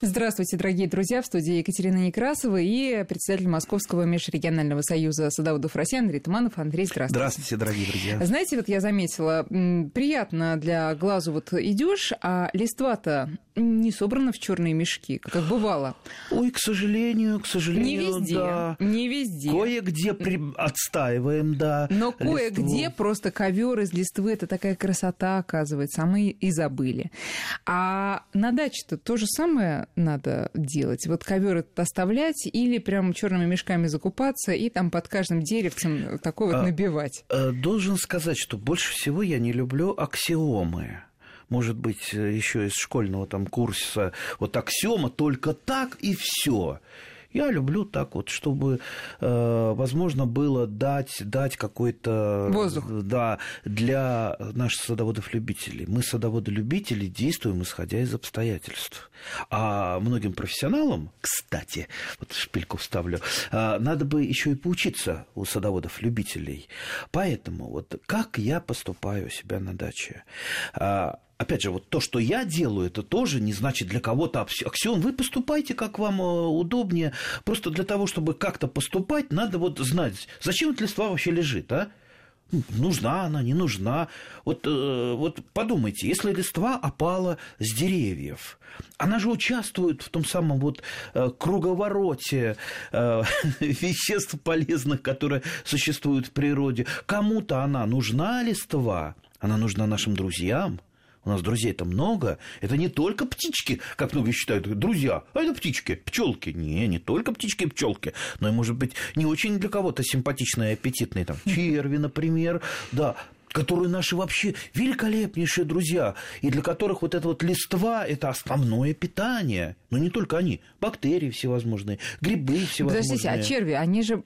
Здравствуйте, дорогие друзья. В студии Екатерина Некрасова и председатель Московского межрегионального союза садоводов России Андрей Туманов. Андрей, здравствуйте. Здравствуйте, дорогие друзья. Знаете, вот я заметила, приятно для глазу вот идешь, а листва-то не собрана в черные мешки, как бывало. Ой, к сожалению, к сожалению, не везде, да. Не везде. Кое-где при... отстаиваем, да. Но кое-где просто ковер из листвы это такая красота, оказывается, а мы и забыли. А на даче-то то же самое надо делать? Вот ковер этот оставлять или прям черными мешками закупаться и там под каждым деревцем такой вот а, набивать? А, должен сказать, что больше всего я не люблю аксиомы может быть, еще из школьного там курса, вот аксиома только так и все. Я люблю так вот, чтобы, э, возможно, было дать, дать какой-то... Воздух. Да, для наших садоводов-любителей. Мы, садоводы-любители, действуем, исходя из обстоятельств. А многим профессионалам, кстати, вот шпильку вставлю, э, надо бы еще и поучиться у садоводов-любителей. Поэтому вот как я поступаю у себя на даче? А, опять же, вот то, что я делаю, это тоже не значит для кого-то аксиом. Вы поступайте, как вам э, удобнее. Просто для того, чтобы как-то поступать, надо вот знать, зачем эта листва вообще лежит, а? Ну, нужна она, не нужна. Вот, э, вот подумайте, если листва опала с деревьев, она же участвует в том самом вот э, круговороте веществ полезных, которые существуют в природе. Кому-то она нужна листва, она нужна нашим друзьям, у нас друзей-то много. Это не только птички, как многие считают, друзья. А это птички, пчелки. Не, не только птички и пчелки. Но и, может быть, не очень для кого-то симпатичные и аппетитные. Там, черви, например. Да, которые наши вообще великолепнейшие друзья, и для которых вот это вот листва – это основное питание. Но не только они, бактерии всевозможные, грибы всевозможные. Подождите, а черви, они же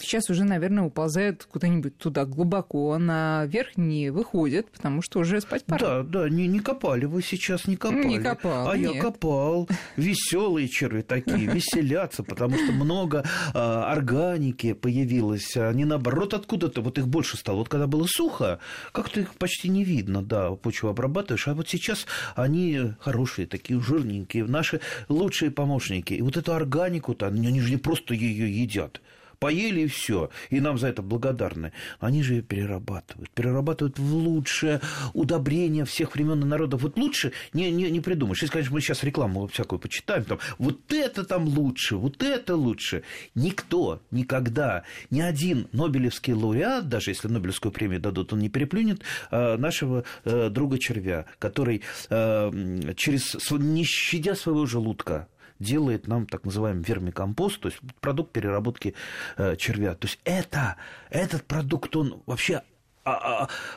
сейчас уже, наверное, уползают куда-нибудь туда глубоко, наверх не выходят, потому что уже спать пора. Да, да, не, не копали вы сейчас, не копали. Не копал, А нет. я копал. Веселые черви такие, веселятся, потому что много а, органики появилось. Они, наоборот, откуда-то, вот их больше стало. Вот когда было сухо, как-то их почти не видно, да, почву обрабатываешь, а вот сейчас они хорошие, такие жирненькие, наши лучшие помощники. И вот эту органику-то, они же не просто ее едят, поели и все, и нам за это благодарны. Они же ее перерабатывают, перерабатывают в лучшее удобрение всех времен и народов. Вот лучше не, не, не придумаешь. Если, конечно, мы сейчас рекламу всякую почитаем, там, вот это там лучше, вот это лучше. Никто никогда, ни один Нобелевский лауреат, даже если Нобелевскую премию дадут, он не переплюнет э, нашего э, друга червя, который э, через, не щадя своего желудка, делает нам так называемый вермикомпост, то есть продукт переработки э, червя. То есть это, этот продукт, он вообще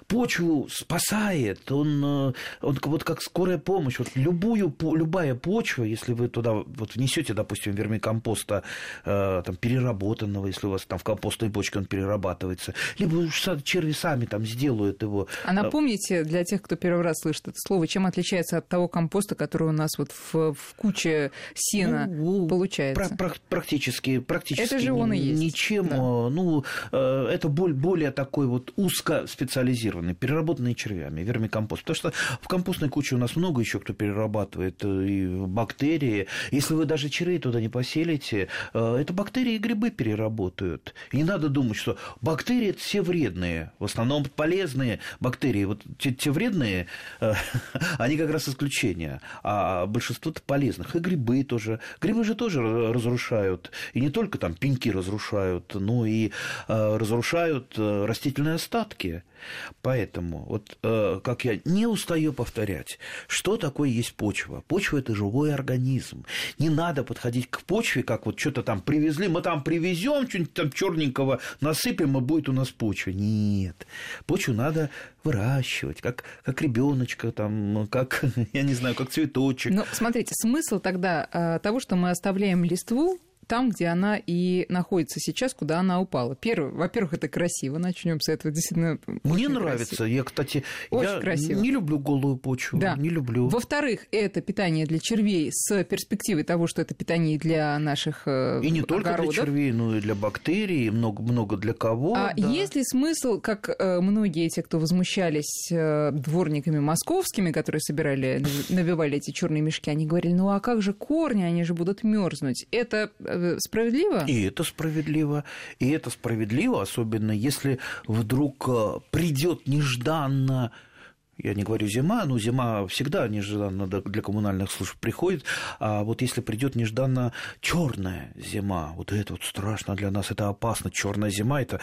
почву спасает, он, э, он вот как скорая помощь. Вот любую, любая почва, если вы туда вот внесете, допустим, вермикомпоста э, там, переработанного, если у вас там в компостной бочке он перерабатывается, либо уж черви сами там сделают его. А напомните для тех, кто первый раз слышит это слово, чем отличается от того компоста, который у нас вот в, в куче сена ну, получается? Про, практически, практически это же он и есть. ничем. Да. Ну, э, это более такой вот узко специализированные, переработанные червями, вермикомпост. Потому что в компостной куче у нас много еще кто перерабатывает э, и бактерии. Если вы даже червей туда не поселите, э, это бактерии и грибы переработают. И не надо думать, что бактерии это все вредные, в основном полезные бактерии. Вот те, те вредные, э, они как раз исключение, а большинство полезных. И грибы тоже. Грибы же тоже разрушают. И не только там пеньки разрушают, но и разрушают растительные остатки языке. Поэтому, вот э, как я не устаю повторять, что такое есть почва? Почва – это живой организм. Не надо подходить к почве, как вот что-то там привезли, мы там привезем что-нибудь там черненького, насыпем, и будет у нас почва. Нет. Почву надо выращивать, как, как ребеночка, там, как, я не знаю, как цветочек. Ну, смотрите, смысл тогда э, того, что мы оставляем листву там, где она и находится сейчас, куда она упала. Первое, во-первых, это красиво, начнем с этого. Действительно, мне нравится. Красиво. Я, кстати, очень я красиво. не люблю голую почву. Да. Не люблю. Во-вторых, это питание для червей с перспективой того, что это питание для наших э, И не огородов. только для червей, но и для бактерий, много, много для кого. А да. есть ли смысл, как э, многие те, кто возмущались э, дворниками московскими, которые собирали, навивали эти черные мешки, они говорили, ну а как же корни, они же будут мерзнуть. Это Э, справедливо? И это справедливо. И это справедливо, особенно если вдруг э, придет нежданно я не говорю зима, но зима всегда нежданно для коммунальных служб приходит. А вот если придет нежданно черная зима, вот это вот страшно для нас, это опасно. Черная зима это,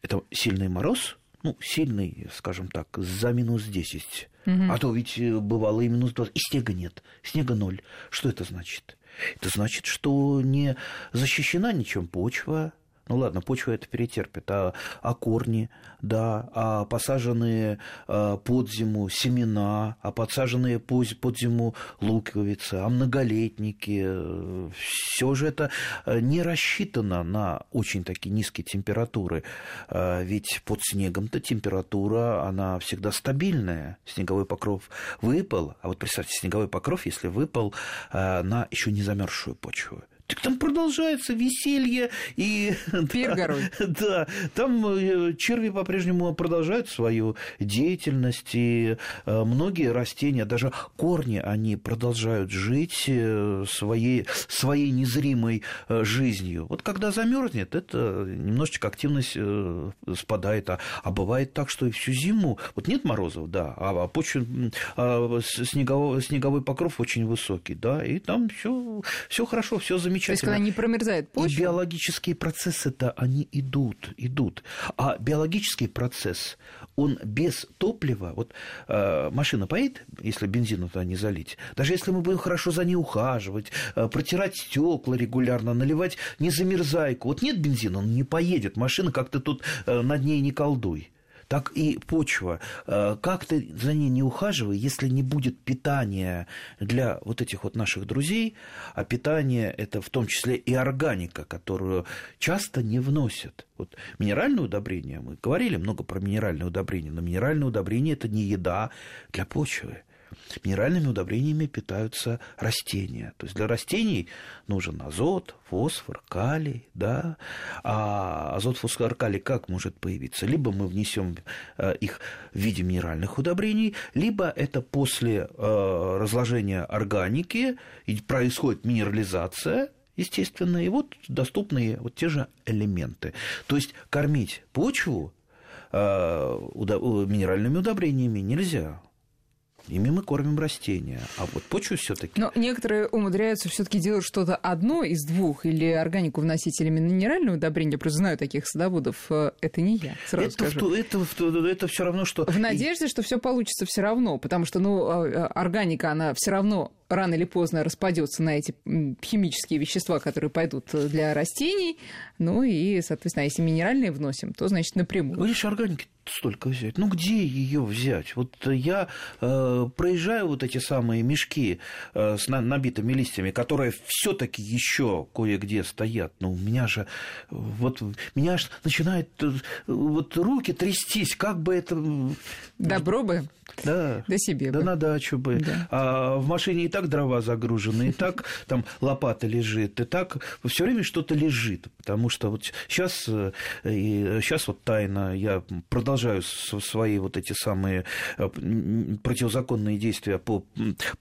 это сильный мороз, ну, сильный, скажем так, за минус 10. Угу. А то ведь э, бывало и минус 20, и снега нет, снега ноль. Что это значит? Это значит, что не защищена ничем почва, ну ладно, почва это перетерпит, а, а корни, да, а посаженные а, под зиму семена, а подсаженные под, под зиму луковицы, а многолетники, все же это э, не рассчитано на очень такие низкие температуры, а, ведь под снегом-то температура, она всегда стабильная, снеговой покров выпал, а вот представьте, снеговой покров, если выпал а, на еще не замерзшую почву, так там продолжается веселье и... Пир да, там э, черви по-прежнему продолжают свою деятельность, и э, многие растения, даже корни, они продолжают жить э, своей, своей незримой жизнью. Вот когда замерзнет, это немножечко активность спадает, а, а бывает так, что и всю зиму, вот нет морозов, да, а, а почва, а снеговой, снеговой покров очень высокий, да, и там все хорошо, все замечательно замечательно. То есть, когда не промерзает почва? И биологические процессы-то, они идут, идут. А биологический процесс, он без топлива, вот э, машина поедет, если бензину туда не залить, даже если мы будем хорошо за ней ухаживать, э, протирать стекла регулярно, наливать незамерзайку, вот нет бензина, он не поедет, машина как-то тут э, над ней не колдуй так и почва. Э, как ты за ней не ухаживай, если не будет питания для вот этих вот наших друзей, а питание это в том числе и органика, которую часто не вносят. Вот минеральное удобрение, мы говорили много про минеральное удобрение, но минеральное удобрение это не еда для почвы. Минеральными удобрениями питаются растения. То есть для растений нужен азот, фосфор, калий, да. А азот, фосфор, калий как может появиться? Либо мы внесем э, их в виде минеральных удобрений, либо это после э, разложения органики и происходит минерализация, естественно, и вот доступные вот те же элементы. То есть кормить почву э, минеральными удобрениями нельзя. Ими мы кормим растения, а вот почву все-таки. Но некоторые умудряются все-таки делать что-то одно из двух, или органику вносить или минеральное удобрение. Просто знаю таких садоводов. Э, это не я. Сразу это, скажу. это, это, это все равно, что. В надежде, что все получится все равно, потому что ну, а, а, органика, она все равно рано или поздно распадется на эти химические вещества, которые пойдут для растений. Ну и, соответственно, если минеральные вносим, то, значит, напрямую. Видишь, органики столько взять? Ну, где ее взять? Вот я э, проезжаю вот эти самые мешки э, с на, набитыми листьями, которые все-таки еще кое-где стоят. Ну, у меня же вот меня аж начинает э, вот руки трястись, как бы это. Добро бы. Да. До себе. Да бы. на дачу бы. Да. А в машине и так дрова загружены, и так там лопата лежит, и так все время что-то лежит. Потому что вот сейчас, сейчас вот тайна, я продолжаю свои вот эти самые э, противозаконные действия по,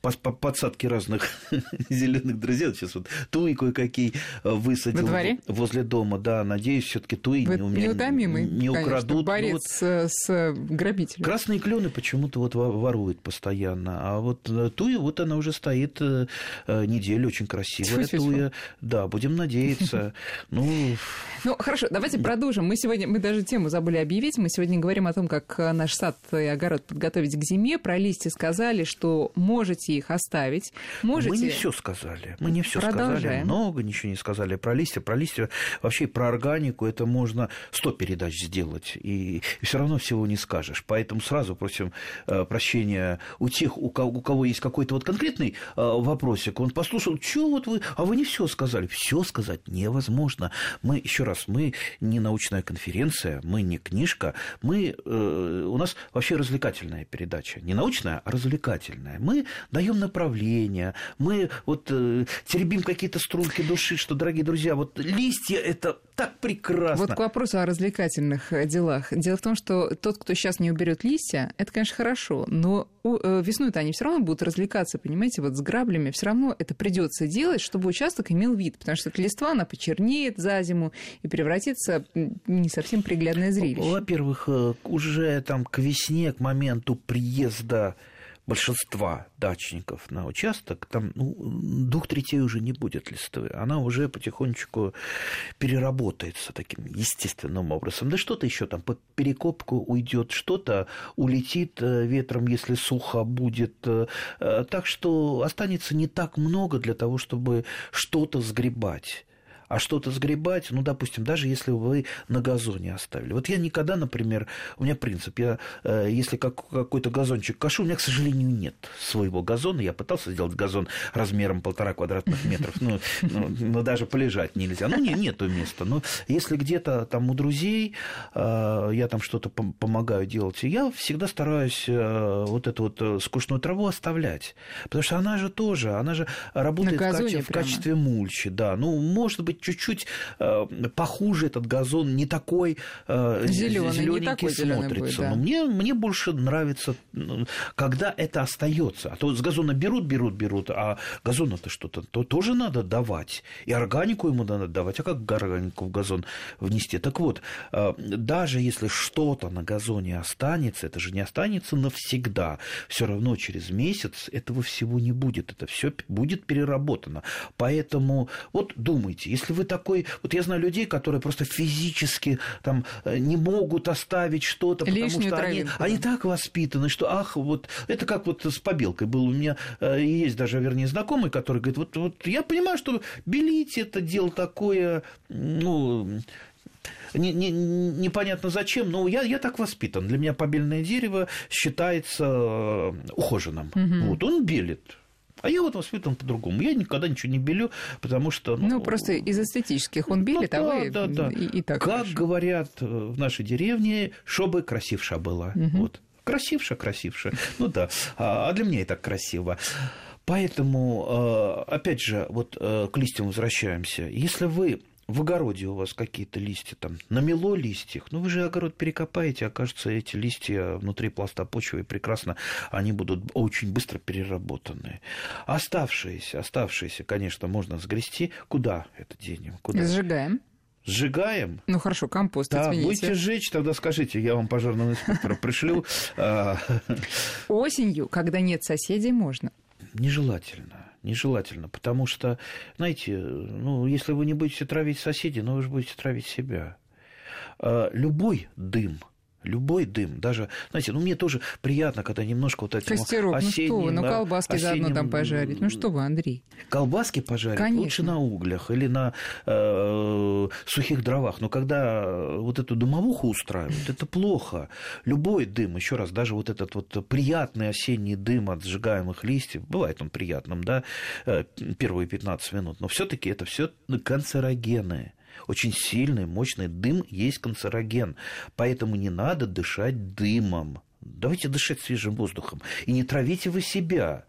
по, по подсадке разных зеленых друзей. Сейчас вот туи кое-какие э, высадил возле дома. Да, надеюсь, все-таки туи Вы не, неутомимый, не украдут. Конечно, борец ну, вот с, с грабителем. Красные клены почему-то вот воруют постоянно. А вот э, туя, вот она уже стоит э, э, неделю, очень красивая туя. Да, будем надеяться. Ну, ну, хорошо, давайте продолжим. Мы сегодня, мы даже тему забыли объявить. Мы сегодня говорим о том, как наш сад и огород подготовить к зиме. Про листья сказали, что можете их оставить. Можете... Мы не все сказали. Мы не все сказали. Много ничего не сказали про листья. Про листья, вообще про органику это можно сто передач сделать. И, и все равно всего не скажешь. Поэтому сразу просим прощения у тех, у кого, у кого есть какой-то вот конкретный э, вопросик, он послушал, что вот вы, а вы не все сказали. Все сказать невозможно. Мы, еще раз, мы не научная конференция, мы не книжка, мы, э, у нас вообще развлекательная передача. Не научная, а развлекательная. Мы даем направление, мы вот э, теребим какие-то струнки души, что, дорогие друзья, вот листья это так прекрасно. Вот к вопросу о развлекательных делах. Дело в том, что тот, кто сейчас не уберет листья, это, конечно, хорошо, но весной-то они все равно будут развлекаться, понимаете, вот с граблями. Все равно это придется делать, чтобы участок имел вид, потому что эта листва, она почернеет за зиму и превратится в не совсем приглядное зрелище. Во-первых, э, уже там к весне, к моменту приезда большинства дачников на участок, там ну, двух третей уже не будет листвы. Она уже потихонечку переработается таким естественным образом. Да что-то еще там по перекопку уйдет, что-то улетит э, ветром, если сухо будет. Э, э, так что останется не так много для того, чтобы что-то сгребать а что-то сгребать, ну, допустим, даже если вы на газоне оставили. Вот я никогда, например, у меня принцип, я, э, если как, какой-то газончик кашу, у меня, к сожалению, нет своего газона, я пытался сделать газон размером полтора квадратных метров, ну, ну, ну даже полежать нельзя, ну, не, нету места, но если где-то там у друзей э, я там что-то помогаю делать, я всегда стараюсь э, вот эту вот скучную траву оставлять, потому что она же тоже, она же работает в, качестве, в качестве мульчи, да, ну, может быть, чуть-чуть э, похуже этот газон, не такой э, зелененький смотрится. Будет, да. Но мне, мне больше нравится, когда это остается. А то с газона берут, берут, берут, а газон это что-то то тоже надо давать. И органику ему надо давать. А как органику в газон внести? Так вот, э, даже если что-то на газоне останется, это же не останется навсегда. Все равно через месяц этого всего не будет. Это все будет переработано. Поэтому вот думайте, если вы такой... Вот я знаю людей, которые просто физически там э, не могут оставить что-то, потому Лишнюю что они, они так воспитаны, что, ах, вот это как вот с побелкой был у меня, э, есть даже, вернее, знакомый, который говорит, вот, вот я понимаю, что белить это дело такое, ну, не, не, непонятно зачем, но я, я так воспитан. Для меня побельное дерево считается э, ухоженным. Угу. Вот он белит. А я вот воспитан по-другому. Я никогда ничего не белю, потому что... Ну, ну просто из эстетических он белит, ну, а вы да, да. И, и так Как хорошо. говорят э, в нашей деревне, чтобы красивша была. Угу. Вот. Красивша, красивша. Ну да. А, а для меня и так красиво. Поэтому, э, опять же, вот э, к листьям возвращаемся. Если вы в огороде у вас какие-то листья, там, намело листьев, ну, вы же огород перекопаете, окажется, эти листья внутри пласта почвы, и прекрасно они будут очень быстро переработаны. Оставшиеся, оставшиеся, конечно, можно сгрести. Куда это денем? Куда? Сжигаем. Сжигаем. Ну хорошо, компост, да, извините. будете сжечь, тогда скажите, я вам пожарного инспектора пришлю. Осенью, когда нет соседей, можно. Нежелательно нежелательно, потому что, знаете, ну, если вы не будете травить соседей, ну, вы же будете травить себя. А, любой дым – Любой дым, даже, знаете, ну мне тоже приятно, когда немножко вот этим Костерок, осенним, ну что вы, ну колбаски осенним... заодно там пожарить. Ну что вы, Андрей? Колбаски пожарить Конечно. лучше на углях или на э, сухих дровах. Но когда вот эту дымовуху устраивают, это плохо. Любой дым, еще раз, даже вот этот вот приятный осенний дым от сжигаемых листьев, бывает он приятным, да, э, первые 15 минут, но все-таки это все канцерогены очень сильный, мощный дым есть канцероген. Поэтому не надо дышать дымом. Давайте дышать свежим воздухом. И не травите вы себя.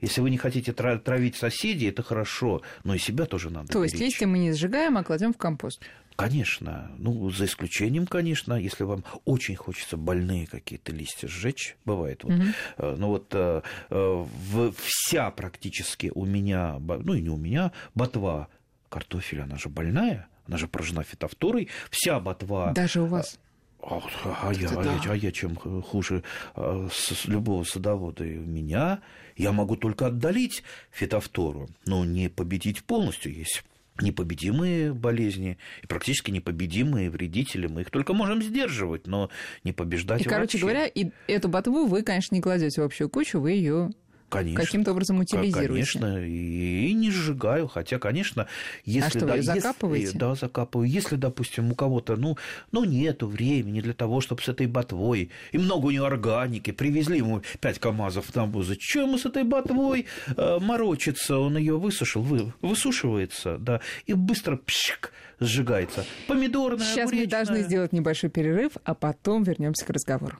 Если вы не хотите травить соседей, это хорошо, но и себя тоже надо. То есть листья мы не сжигаем, а кладем в компост. Конечно, ну, за исключением, конечно, если вам очень хочется больные какие-то листья сжечь, бывает. Вот. Угу. Ну вот э, в, вся практически у меня, ну и не у меня, ботва картофеля, она же больная, она же поражена фитофторой, вся ботва... Даже у вас? А, а, я, а, я, а я чем хуже а, с любого садовода и меня? Я могу только отдалить фитофтору, но не победить полностью. Есть непобедимые болезни и практически непобедимые вредители. Мы их только можем сдерживать, но не побеждать И, короче вообще. говоря, и эту ботву вы, конечно, не кладете в общую кучу, вы ее Конечно. каким-то образом утилизируете. Конечно, и, и не сжигаю. Хотя, конечно, если... А что, да, вы если- закапываете? да, закапываю. Если, допустим, у кого-то, ну, ну, нету времени для того, чтобы с этой ботвой, и много у него органики, привезли ему 5 КАМАЗов навоза, что ему с этой ботвой э, морочиться? Он ее высушил, вы, высушивается, да, и быстро пшик, сжигается. Помидорная, Сейчас мы должны огуречная. сделать небольшой перерыв, а потом вернемся к разговору.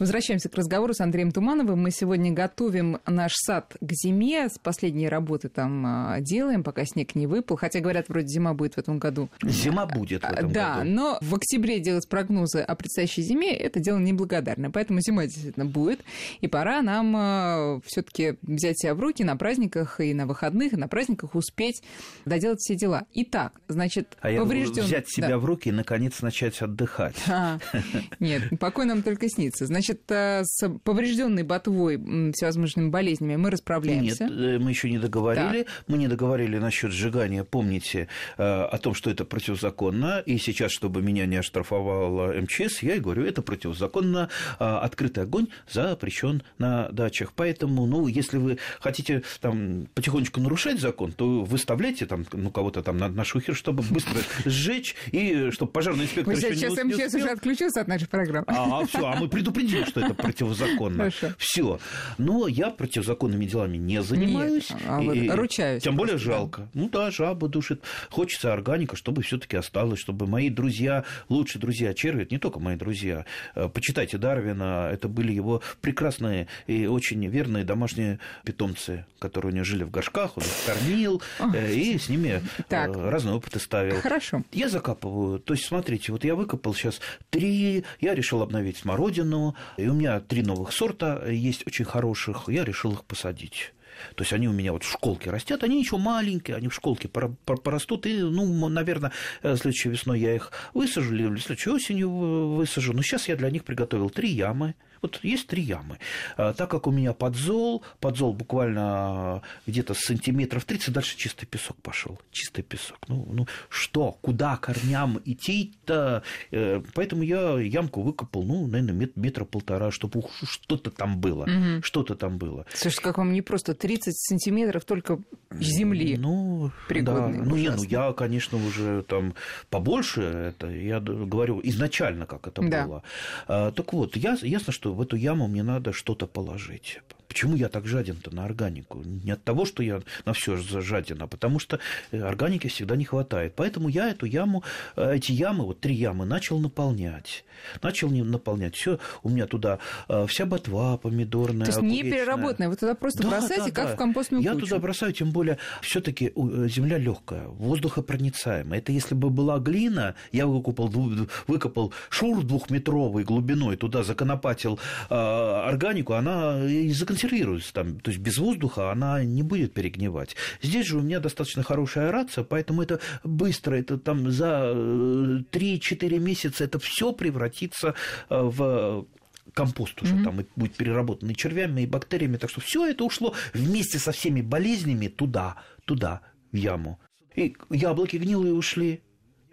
Возвращаемся к разговору с Андреем Тумановым. Мы сегодня готовим наш сад к зиме. С последней работы там а, делаем, пока снег не выпал. Хотя, говорят, вроде зима будет в этом году. Зима будет в А, этом да, году. но в октябре делать прогнозы о предстоящей зиме – это дело неблагодарное. Поэтому зима действительно будет. И пора нам все таки взять себя в руки на праздниках и на выходных, и на праздниках успеть доделать все дела. Итак, значит, А я поврежден... взять себя Да. в руки и, наконец, начать отдыхать. А, Нет, покой нам только снится. Значит, э, с поврежденной ботвой, всевозможными болезнями мы Нет, расправляемся. э, мы еще не договорили. Мы не договорили насчет сжигания. Помните э, о том, что это противозаконно. И сейчас, чтобы меня не оштрафовала МЧС, я и говорю, это противозаконно. А, Открытый огонь запрещен на дачах. Поэтому, ну, если вы хотите там потихонечку нарушать закон, то выставляйте там, ну, кого-то там на, на шухер, чтобы быстро сжечь, и чтобы пожарный инспектор Мы сейчас не, МЧС уже отключился от нашей программы. А, все, а мы предупредили, что это противозаконно. Все. Но я противозаконными делами не занимаюсь. Нет, а вот И- ручаюсь Тем более жалко. Ну да, жаба душит. Хочется органика, чтобы все-таки осталось, чтобы мои друзья, лучшие друзья черви, не только мои друзья. Э, Почитайте Дарвина, это были его прекрасные и очень верные домашние питомцы, которые у него жили в горшках, он их кормил, э, и с ними э, Так. разные опыты ставил. Хорошо. Я закапываю. То есть, смотрите, вот я выкопал сейчас три, я решил обновить смородину, и у меня три новых сорта есть очень хороших, я решил их посадить. То есть они у меня вот в школке растят, они еще маленькие, они в школке пора- пор- порастут, и, ну, наверное, следующей весной я их высажу, или следующей осенью вы- высажу. Но сейчас я для них приготовил три ямы. Вот есть три ямы. А, Так как у меня подзол, подзол буквально где-то с сантиметров 30, дальше чистый песок пошел. Чистый песок. Ну, ну что, куда корням идти-то? Э, Поэтому я ямку выкопал, ну, наверное, мет- метра полтора, чтобы что-то там было. Мгм. Что-то там было. Слушай, как вам не просто 30 сантиметров только земли. Ну, пригодные, да. Ну, не, ну, я, конечно, уже там побольше это, я говорю изначально, как это Да. было. А, так вот, я, ясно, что в эту яму мне надо что-то положить. Почему я так жаден-то на органику? Не от того, что я на все жаден, а потому что э, органики всегда не хватает. Поэтому я эту яму, э, эти ямы, вот три ямы, начал наполнять. Начал наполнять. Все, у меня туда э, вся ботва помидорная, То есть не переработанная, вы туда просто Да, бросаете, да, как да. в компостную Я кучу. туда бросаю, тем более все-таки земля легкая, воздухопроницаемая. Это если бы была глина, я выкопал, дву- выкопал шур двухметровой глубиной, туда законопатил э, органику, она и законсервируется там. То есть без воздуха она не будет перегнивать. Здесь же у меня достаточно хорошая аэрация, поэтому это быстро, это там за э, 3-4 месяца это все превратится э, в компост уже Мгм. там и будет переработанный червями и бактериями. Так что все это ушло вместе со всеми болезнями туда, туда, в яму. И яблоки гнилые ушли.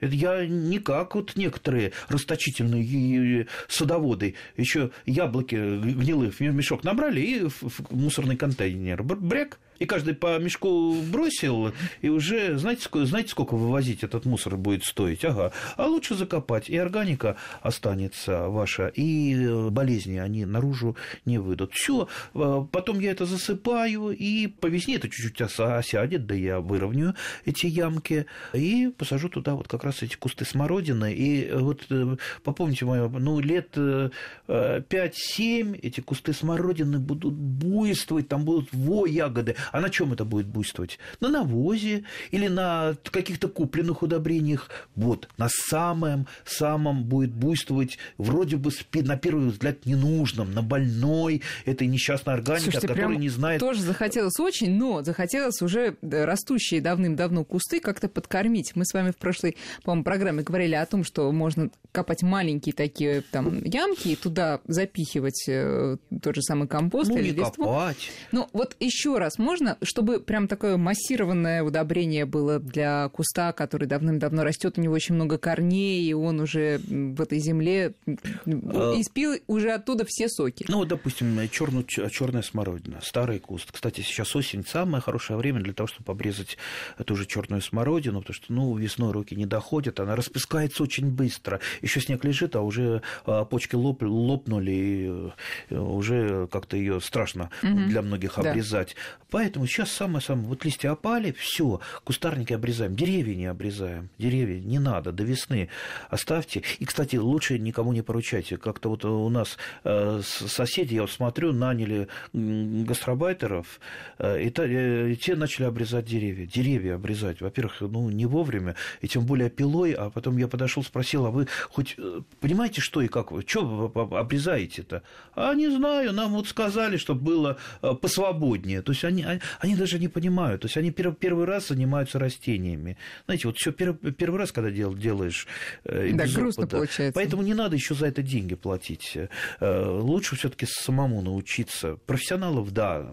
Я не как вот некоторые расточительные садоводы. Еще яблоки гнилые в мешок набрали и в мусорный контейнер. Бр- Бряк. И каждый по мешку бросил, и уже, знаете, знаете, сколько вывозить этот мусор будет стоить? Ага. А лучше закопать, и органика останется ваша, и э, болезни, они наружу не выйдут. Все, потом я это засыпаю, и по весне это чуть-чуть осядет, да я выровняю эти ямки, и посажу туда вот как раз эти кусты смородины. И вот э, попомните мое, ну, лет э, э, 5-7 эти кусты смородины будут буйствовать, там будут во ягоды. А на чем это будет буйствовать? На навозе или на каких-то купленных удобрениях. Вот, на самом, самом будет буйствовать вроде бы на первый взгляд ненужном, на больной этой несчастной органике, Слушайте, от которой не знает тоже захотелось очень, но захотелось уже э, растущие давным-давно кусты как-то подкормить. Мы с вами в прошлой, по-моему, программе говорили о том, что можно копать маленькие такие там ямки и туда запихивать э, тот же самый компост ну, или не листву. копать. Ну, вот еще раз, можно возможно, чтобы прям такое массированное удобрение было для куста, который давным-давно растет, у него очень много корней, и он уже в этой земле а испил уже оттуда все соки. Ну, допустим, черная смородина, старый куст. Кстати, сейчас осень самое хорошее время для того, чтобы обрезать эту же черную смородину, потому что, ну, весной руки не доходят, она распускается очень быстро. Еще снег лежит, а уже а, почки лоп, лопнули, и э, уже как-то ее страшно угу. для многих обрезать. Да. Поэтому сейчас самое-самое, вот листья опали, все, кустарники обрезаем, деревья не обрезаем, деревья не надо, до весны оставьте. И, кстати, лучше никому не поручайте. Как-то вот у нас э, соседи, я вот смотрю, наняли гастробайтеров, э, и, и те начали обрезать деревья. Деревья обрезать, во-первых, ну, не вовремя, и тем более пилой, а потом я подошел, спросил, а вы хоть понимаете, что и как вы, что вы обрезаете-то? А не знаю, нам вот сказали, чтобы было посвободнее. То есть они, они даже не понимают. То есть они первый раз занимаются растениями. Знаете, вот все первый, первый раз, когда дел, делаешь э, да, грустно опыта. получается. Поэтому не надо еще за это деньги платить. Э, лучше все-таки самому научиться. Профессионалов, да.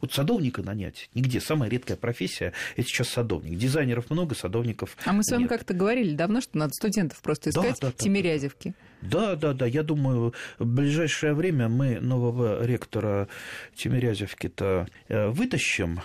Вот садовника нанять нигде. Самая редкая профессия это сейчас садовник. Дизайнеров много, садовников. А мы с вами как-то говорили давно, что надо студентов просто искать да, да, Тимирязевки. Да, да, да. Я думаю, в ближайшее время мы нового ректора Тимирязевки-то э, вытащим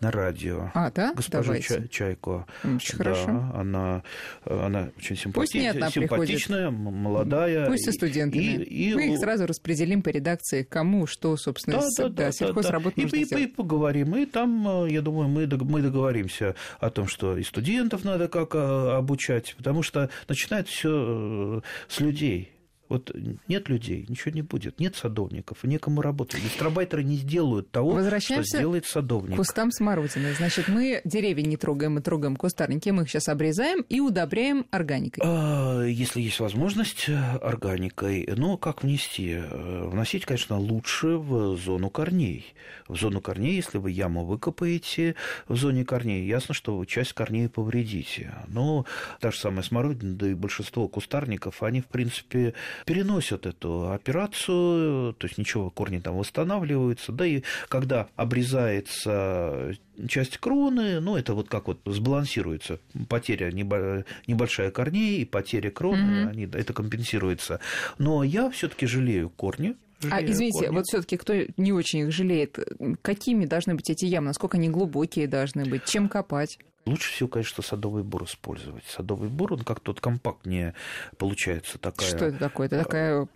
на радио. А, да? Госпожу Давайте. Чайко. Очень да, хорошо. Она, она очень симпати... симпатичная, приходит. молодая. Пусть со студентами. И, и... Мы их сразу распределим по редакции, кому что, собственно, да, с... да, да, сельхозработу да, да. И, и, и поговорим. И там, я думаю, мы, мы договоримся о том, что и студентов надо как а, обучать, потому что начинает все э, с людей. Вот нет людей, ничего не будет, нет садовников, и некому работать. Гастробайтеры не сделают того, что сделает садовник. к кустам смородины. Значит, мы деревья не трогаем, мы трогаем кустарники, мы их сейчас обрезаем и удобряем органикой. А, если есть возможность, органикой. Но как внести? Вносить, конечно, лучше в зону корней. В зону корней, если вы яму выкопаете в зоне корней, ясно, что вы часть корней повредите. Но та же самая смородина, да и большинство кустарников, они, в принципе, переносят эту операцию, то есть ничего, корни там восстанавливаются, да и когда обрезается часть кроны, ну, это вот как вот сбалансируется потеря небольшая корней и потеря кроны, mm-hmm. они, это компенсируется. Но я все-таки жалею корни, а извините, корни. вот все-таки кто не очень их жалеет, какими должны быть эти ямы, насколько они глубокие должны быть, чем копать? Лучше всего, конечно, садовый бур использовать. Садовый бур, он как-то вот компактнее получается такая. Что это такое? Это такая,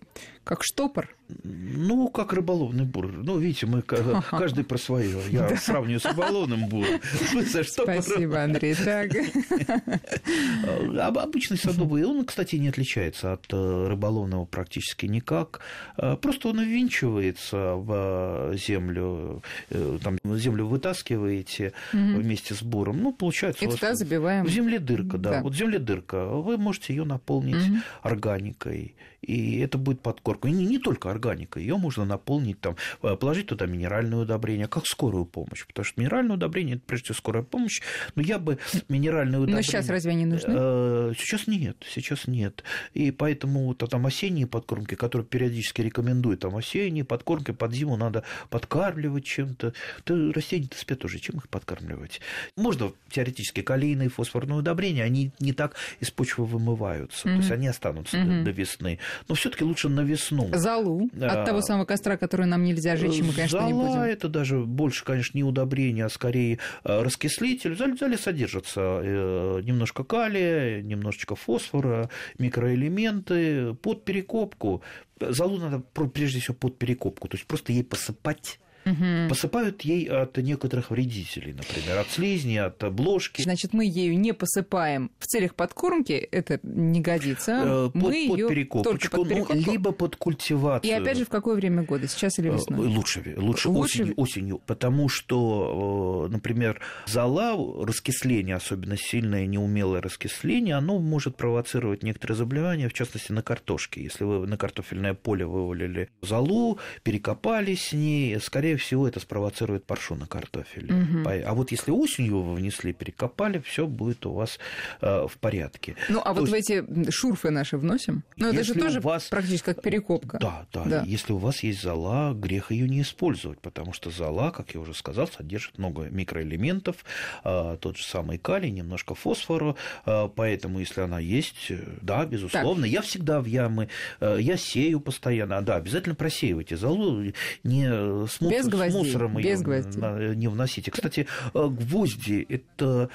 как штопор? Ну, как рыболовный бур. Ну, видите, мы каждый про свое. Я сравниваю с рыболовным буром. Спасибо, Андрей. Так. Обычный садовый, он, кстати, не отличается от э, рыболовного практически никак. Э, просто он ввинчивается в землю, э, там землю вытаскиваете вместе с буром. Ну, получается... И туда забиваем. В земле дырка, да. Вот в земле дырка. Вы можете ее наполнить органикой и это будет подкормка. И не, не только органика, ее можно наполнить, там, э, положить туда минеральное удобрение, как скорую помощь, потому что минеральное удобрение это прежде всего скорая помощь, но я бы минеральное удобрение... Но сейчас разве они нужны? Э, сейчас нет, сейчас нет. И поэтому вот, там осенние подкормки, которые периодически рекомендуют, там осенние подкормки под зиму надо подкармливать чем-то. То растения-то спят уже, чем их подкармливать? Можно теоретически калийные, фосфорные удобрения, они не так из почвы вымываются, mm-hmm. то есть они останутся mm-hmm. до, весны но все-таки лучше на весну. Залу от того самого костра, который нам нельзя жечь, мы, конечно, Зала не будем. это даже больше, конечно, не удобрение, а скорее э, раскислитель. В зале содержится э, немножко калия, немножечко фосфора, микроэлементы под перекопку. Залу надо прежде всего под перекопку, то есть просто ей посыпать Угу. Посыпают ей от некоторых вредителей, например, от слизни, от обложки. Значит, мы ею не посыпаем в целях подкормки, это не годится. Э, под, мы под ее только под перекопку. Ну, либо под культивацию. И опять же, в какое время года, сейчас или весной? Э, лучше, лучше, лучше... Осенью, осенью, потому что, э, например, зола, раскисление, особенно сильное неумелое раскисление, оно может провоцировать некоторые заболевания, в частности, на картошке. Если вы на картофельное поле вывалили золу, перекопали с ней, скорее всего, это спровоцирует паршу на картофеле. Угу. А вот если осенью вы внесли, перекопали, все будет у вас э, в порядке. Ну, а То вот есть... в эти шурфы наши вносим? Ну, это же тоже вас... практически как перекопка. Да, да, да. Если у вас есть зола, грех ее не использовать, потому что зола, как я уже сказал, содержит много микроэлементов, э, тот же самый калий, немножко фосфора, э, поэтому если она есть, э, да, безусловно. Так. Я всегда в ямы, э, я сею постоянно, да, обязательно просеивайте золу, не с, мусор, без гвоздей, с мусором без ее не вносите. Кстати, э, гвозди, это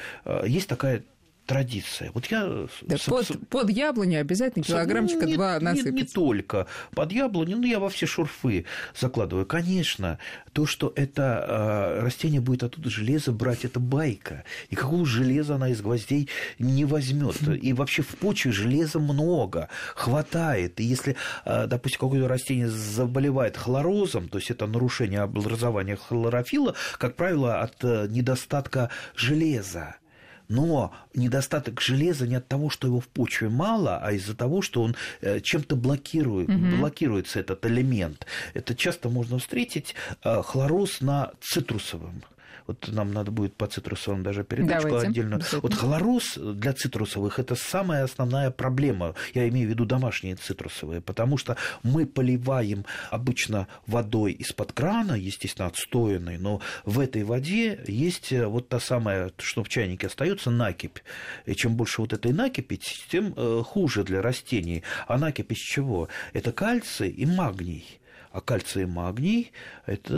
есть такая традиция. Вот я... Да, с... под, под яблоню обязательно килограммчика не, два насыпать. Не, не только под яблоню, ну, я во все шурфы закладываю. Конечно, то, что это э, растение будет оттуда железо брать, это байка. Никакого железа она из гвоздей не возьмет. И вообще в почве железа много, хватает. И если, э, допустим, какое-то растение заболевает хлорозом, то есть это нарушение образования хлорофила, как правило, от э, недостатка железа. Но недостаток железа не от того, что его в почве мало, а из-за того, что он э, чем-то блокирует, угу. блокируется этот элемент. Это часто можно встретить э, хлороз на цитрусовом вот нам надо будет по цитрусовым даже передачку Давайте. отдельную. Вот хлороз для цитрусовых – это самая основная проблема. Я имею в виду домашние цитрусовые, потому что мы поливаем обычно водой из-под крана, естественно, отстоянной, но в этой воде есть вот та самая, что в чайнике остается, накипь. И чем больше вот этой накипи, тем э, хуже для растений. А накипь из чего? Это кальций и магний. А кальций и магний – это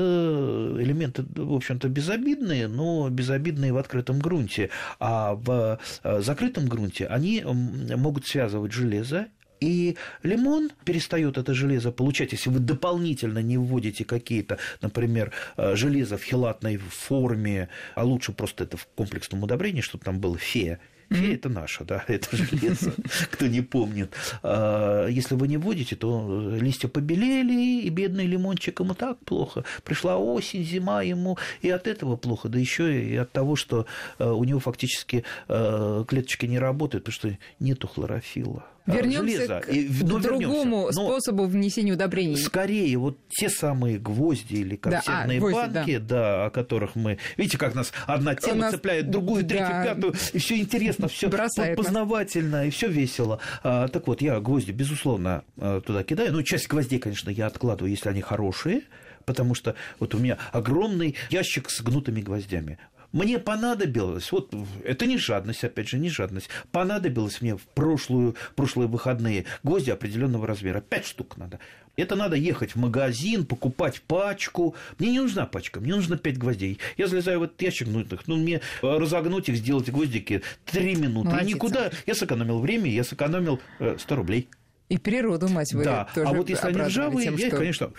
элементы, в общем-то, безобидные, но безобидные в открытом грунте. А в э, закрытом грунте они могут связывать железо и лимон перестает это железо получать, если вы дополнительно не вводите какие-то, например, э, железо в хелатной форме, а лучше просто это в комплексном удобрении, чтобы там было фея Фея это наша, да, это железо, кто не помнит. А, если вы не вводите, то листья побелели, и бедный лимончик ему так плохо. Пришла осень, зима ему, и от этого плохо, да еще и от того, что э, у него фактически э, клеточки не работают, потому что нету хлорофилла. Вернемся к, и, ну, другому вернемся. способу внесения удобрений. Скорее, вот те самые гвозди или консервные да, а, гвозди, банки, да. да, о которых мы. Видите, как нас одна тема нас... цепляет другую, да. третью, пятую, и все интересно, все познавательно, и все весело. А, так вот, я гвозди, безусловно, а, туда кидаю. Ну, часть гвоздей, конечно, я откладываю, если они хорошие потому что вот у меня огромный ящик с гнутыми гвоздями. Мне понадобилось, вот это не жадность, опять же, не жадность, понадобилось мне в прошлую, прошлые выходные гвозди определенного размера, пять штук надо. Это надо ехать в магазин, покупать пачку. Мне не нужна пачка, мне нужно пять гвоздей. Я залезаю в этот ящик гнутых, ну, мне разогнуть их, сделать гвоздики три минуты. Молодец. И никуда. Я сэкономил время, я сэкономил 100 э, рублей. И природу, мать вы, да. тоже А вот если они ржавые, тем, я что... конечно,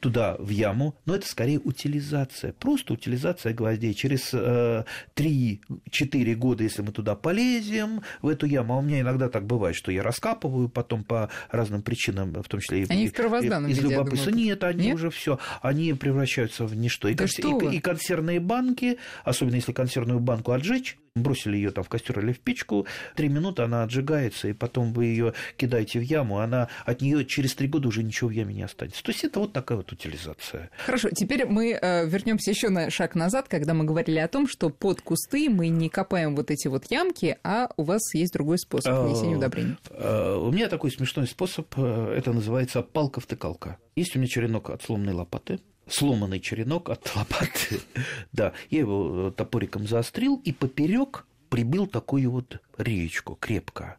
туда, в яму. Но это скорее утилизация. Просто утилизация гвоздей. Через э, 3-4 года, если мы туда полезем, в эту яму, а у меня иногда так бывает, что я раскапываю потом по разным причинам, в том числе и, они в первозданном из любопытства. Нет, они Нет? уже все, они превращаются в ничто. И, да кон... и, и консервные банки, особенно если консервную банку отжечь, бросили ее там в костер или в печку, три минуты она отжигается, и потом вы ее кидаете в яму, она от нее через три года уже ничего в яме не останется. То есть это вот такая вот утилизация. Хорошо, теперь мы э, вернемся еще на шаг назад, когда мы говорили о том, что под кусты мы не копаем вот эти вот ямки, а у вас есть другой способ а, внесения удобрений. Э, у меня такой смешной способ, э, это называется палка-втыкалка. Есть у меня черенок от сломанной лопаты, сломанный черенок от лопаты. да, я его э, топориком заострил и поперек прибил такую вот речку крепко,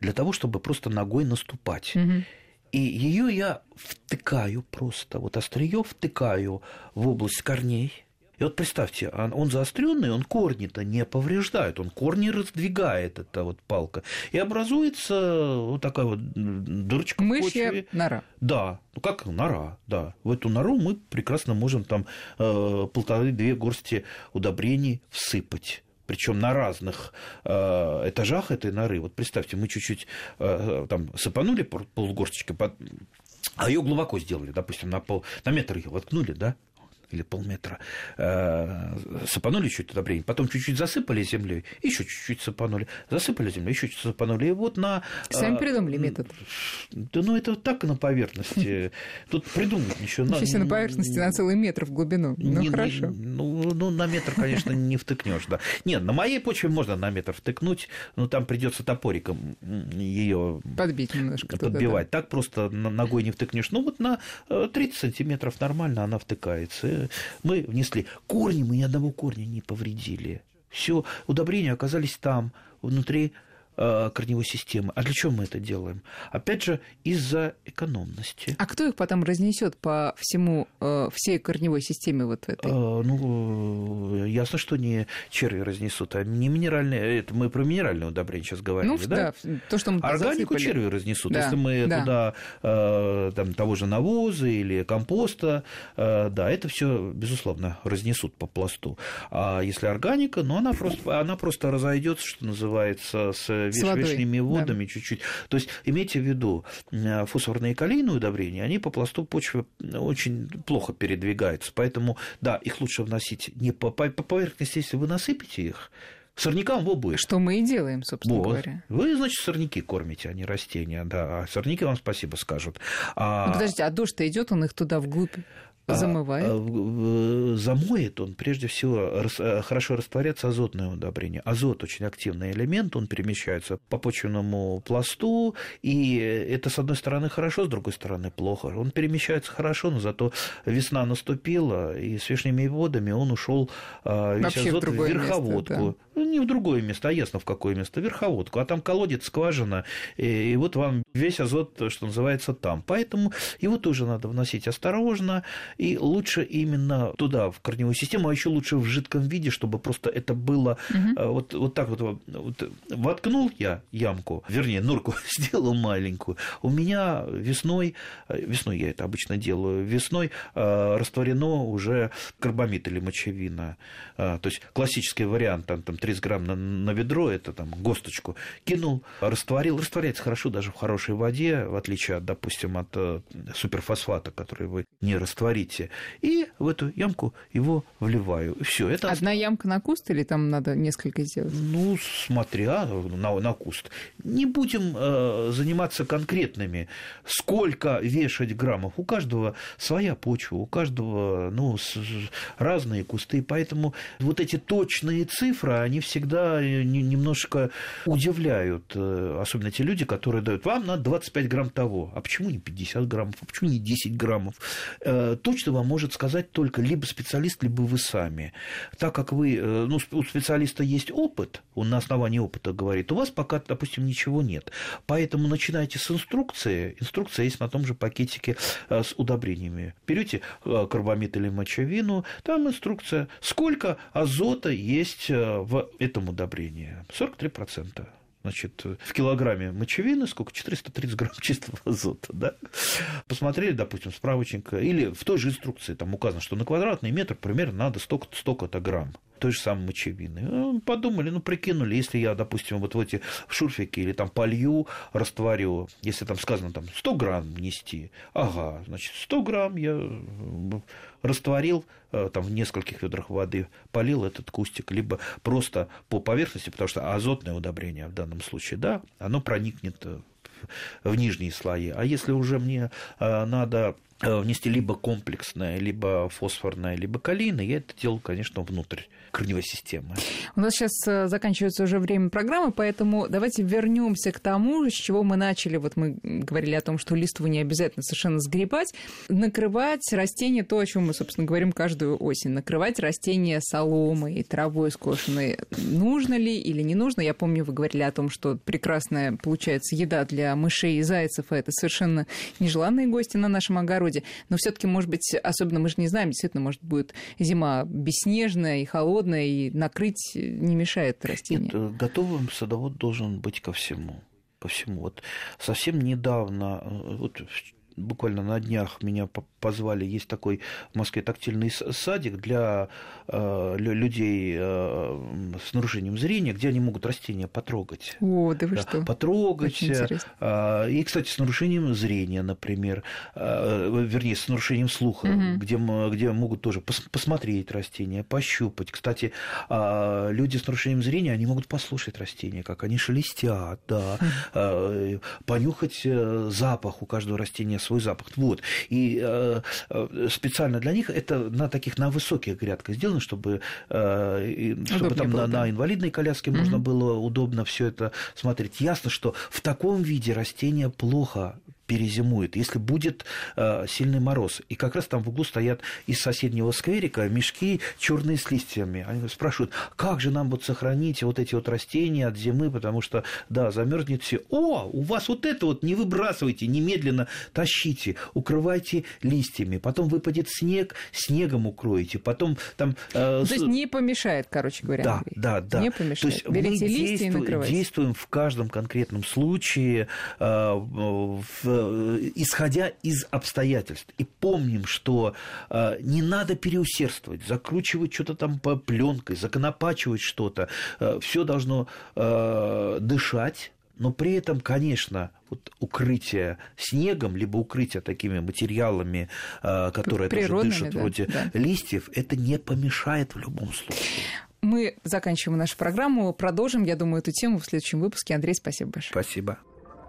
для того, чтобы просто ногой наступать. Угу. И ее я втыкаю просто, вот острие втыкаю в область корней, и вот представьте, он заостренный, он корни-то не повреждает, он корни раздвигает, эта вот палка. И образуется вот такая вот дырочка Мышья в почве. нора. Да, ну как нора, да. В эту нору мы прекрасно можем там э, полторы-две горсти удобрений всыпать причем на разных э, этажах этой норы. Вот представьте, мы чуть-чуть э, там сыпанули полгорсточкой, под... а ее глубоко сделали, допустим, на, пол, на метр ее воткнули, да, или полметра, э, сыпанули чуть удобрение, потом чуть-чуть засыпали землей, еще чуть-чуть сыпанули, засыпали землей, еще чуть-чуть сыпанули. И вот на... Сами придумали метод. Да ну это так на поверхности. Тут придумать ничего. Себе на поверхности на целый метр в глубину. Ну, хорошо. Ну, ну, на метр, конечно, не втыкнешь, да. Нет, на моей почве можно на метр втыкнуть, но там придется топориком ее подбить немножко. Подбивать. Так просто ногой не втыкнешь. Ну, вот на 30 э, сантиметров нормально она втыкается. Мы внесли. Корни мы ни одного корня не повредили. Все удобрения оказались там, внутри корневой системы. А для чего мы это делаем? Опять же, из-за экономности. А кто их потом разнесет по всему, э, всей корневой системе вот этой? А, ну, ясно, что не черви разнесут, а не минеральные. Это мы про минеральное удобрение сейчас говорим, ну, да? да? то, что мы Органику засыпали. черви разнесут. Да, Если мы да. туда там, того же навоза или компоста, да, это все безусловно, разнесут по пласту. А если органика, ну, она просто, она просто разойдется, что называется, с виш, вишними водами да. чуть-чуть. То есть имейте в виду, э, фосфорные и калийные удобрения, они по пласту почвы очень плохо передвигаются. Поэтому, да, их лучше вносить не по, по поверхности, если вы насыпите их, Сорнякам в обоих. Что мы и делаем, собственно вот. говоря. Вы, значит, сорняки кормите, а не растения, да. А сорняки вам спасибо скажут. А... Ну, подождите, а дождь-то идет, он их туда вглубь Замывает? А, замоет он, прежде всего, э, хорошо растворяется азотное удобрение. Азот очень активный элемент, он перемещается по почвенному пласту, и это, с одной стороны, хорошо, с другой стороны, плохо. Он перемещается хорошо, но зато весна наступила, и с вишними водами он ушел а, весь Вообще азот в, в верховодку. Место, да. Ну, не в другое место, а ясно в какое место, верховодку. А там колодец, скважина, и, и вот вам весь азот, что называется, там. Поэтому его тоже надо вносить осторожно, и лучше именно туда, в корневую систему, а еще лучше в жидком виде, чтобы просто это было угу. вот, вот так вот, вот. Воткнул я ямку, вернее, норку сделал маленькую. У меня весной, э, весной я это обычно делаю, весной э, растворено уже карбамид или мочевина. То есть классический вариант, там, там 30 грамм на, на ведро, это там госточку, кинул, растворил, растворяется хорошо даже в хорошей воде, в отличие от, допустим, от суперфосфата, который вы не растворите и в эту ямку его вливаю. Все, это... Одна ямка на куст или там надо несколько сделать? Ну, смотря на, на куст. Не будем э, заниматься конкретными, сколько вешать граммов. У каждого своя почва, у каждого ну, разные кусты, поэтому вот эти точные цифры, они всегда э, немножко удивляют, э, особенно те люди, которые дают, вам надо 25 грамм того, а почему не 50 граммов, а почему не 10 граммов? Э, точно вам может сказать только либо специалист, либо вы сами. Так как вы, ну, у специалиста есть опыт, он на основании опыта говорит, у вас пока, допустим, ничего нет. Поэтому начинайте с инструкции. Инструкция есть на том же пакетике с удобрениями. Берете карбамид или мочевину, там инструкция, сколько азота есть в этом удобрении. 43% значит, в килограмме мочевины сколько? 430 грамм чистого азота, да? Посмотрели, допустим, справочник, или в той же инструкции там указано, что на квадратный метр примерно надо столько-то столько грамм той же самой мочевины. Ну, подумали, ну, прикинули, если я, допустим, вот в эти шурфики или там полью, растворю, если там сказано там 100 грамм нести, ага, значит, 100 грамм я растворил э, там в нескольких ведрах воды, полил этот кустик, либо просто по поверхности, потому что азотное удобрение в данном случае, да, оно проникнет э, в нижние слои. А если уже мне э, надо внести либо комплексное, либо фосфорное, либо калийное, я это делаю, конечно, внутрь корневой системы. У нас сейчас э, заканчивается уже время программы, поэтому давайте вернемся к тому, с чего мы начали. Вот мы говорили о том, что листву не обязательно совершенно сгребать. Накрывать растения, то, о чем мы, собственно, говорим каждую осень. Накрывать растения соломой, травой скошенной. Нужно ли или не нужно? Я помню, вы говорили о том, что прекрасная получается еда для мышей и зайцев, а это совершенно нежеланные гости на нашем огороде. Но все таки может быть, особенно мы же не знаем, действительно, может, будет зима бесснежная и холодная, и накрыть не мешает растению. Нет, готовым садовод должен быть ко всему. Ко всему. Вот совсем недавно, вот буквально на днях меня позвали, есть такой в Москве тактильный садик для э, людей э, с нарушением зрения, где они могут растения потрогать. О, да вы да, что? Потрогать. Э, и, кстати, с нарушением зрения, например, э, вернее, с нарушением слуха, угу. где, где могут тоже пос, посмотреть растения, пощупать. Кстати, э, люди с нарушением зрения, они могут послушать растения, как они шелестят, да, э, понюхать э, запах у каждого растения свой запах. Вот. И э, э, специально для них это на таких, на высоких грядках сделано, чтобы, э, чтобы там было, на, да. на инвалидной коляске mm-hmm. можно было удобно все это смотреть. Ясно, что в таком виде растения плохо перезимует, если будет э, сильный мороз. И как раз там в углу стоят из соседнего скверика мешки черные с листьями. Они спрашивают, как же нам вот сохранить вот эти вот растения от зимы, потому что, да, замерзнет все. О, у вас вот это вот не выбрасывайте, немедленно тащите, укрывайте листьями, потом выпадет снег, снегом укроете, потом там... Э, То есть не помешает, короче говоря. Да, да, да. Не помешает. То есть Берите мы листья действуем, и накрывайте. действуем в каждом конкретном случае э, в исходя из обстоятельств. И помним, что э, не надо переусердствовать, закручивать что-то там по пленкой, законопачивать что-то. Э, Все должно дышать, но при этом, конечно, вот укрытие снегом, либо укрытие такими материалами, которые тоже дышат, да, вроде да. листьев, это не помешает в любом случае. Мы заканчиваем нашу программу, продолжим, я думаю, эту тему в следующем выпуске. Андрей, спасибо большое. Спасибо.